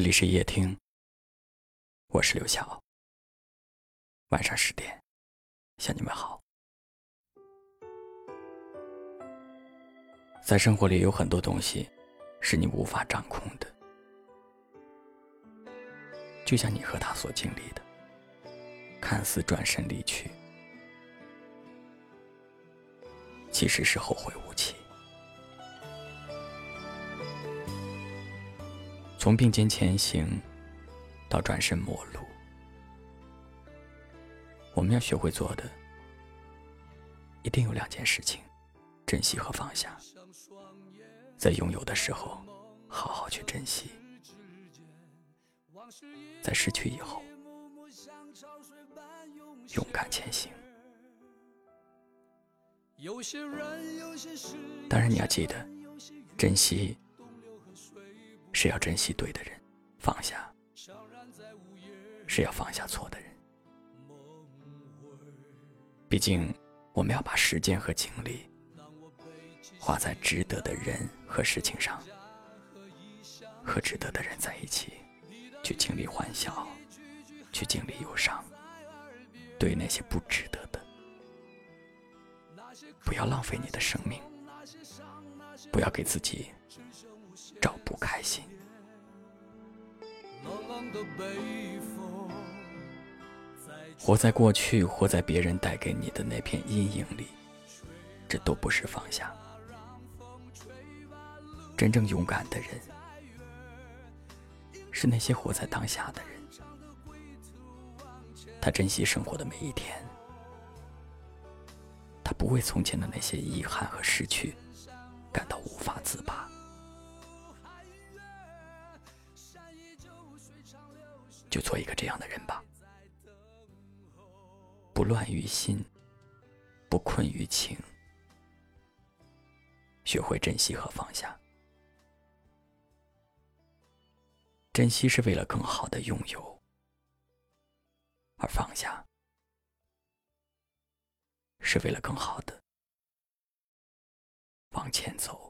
这里是夜听，我是刘晓。晚上十点，向你们好。在生活里有很多东西是你无法掌控的，就像你和他所经历的，看似转身离去，其实是后会无期。从并肩前行到转身陌路，我们要学会做的，一定有两件事情：珍惜和放下。在拥有的时候，好好去珍惜；在失去以后，勇敢前行。当然，你要记得珍惜。是要珍惜对的人，放下；是要放下错的人。毕竟，我们要把时间和精力花在值得的人和事情上，和值得的人在一起，去经历欢笑，去经历忧伤。对那些不值得的，不要浪费你的生命，不要给自己。活在过去，活在别人带给你的那片阴影里，这都不是放下。真正勇敢的人，是那些活在当下的人。他珍惜生活的每一天，他不为从前的那些遗憾和失去感到无法自拔。就做一个这样的人吧，不乱于心，不困于情，学会珍惜和放下。珍惜是为了更好的拥有，而放下是为了更好的往前走。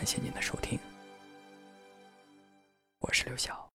感谢您的收听，我是刘晓。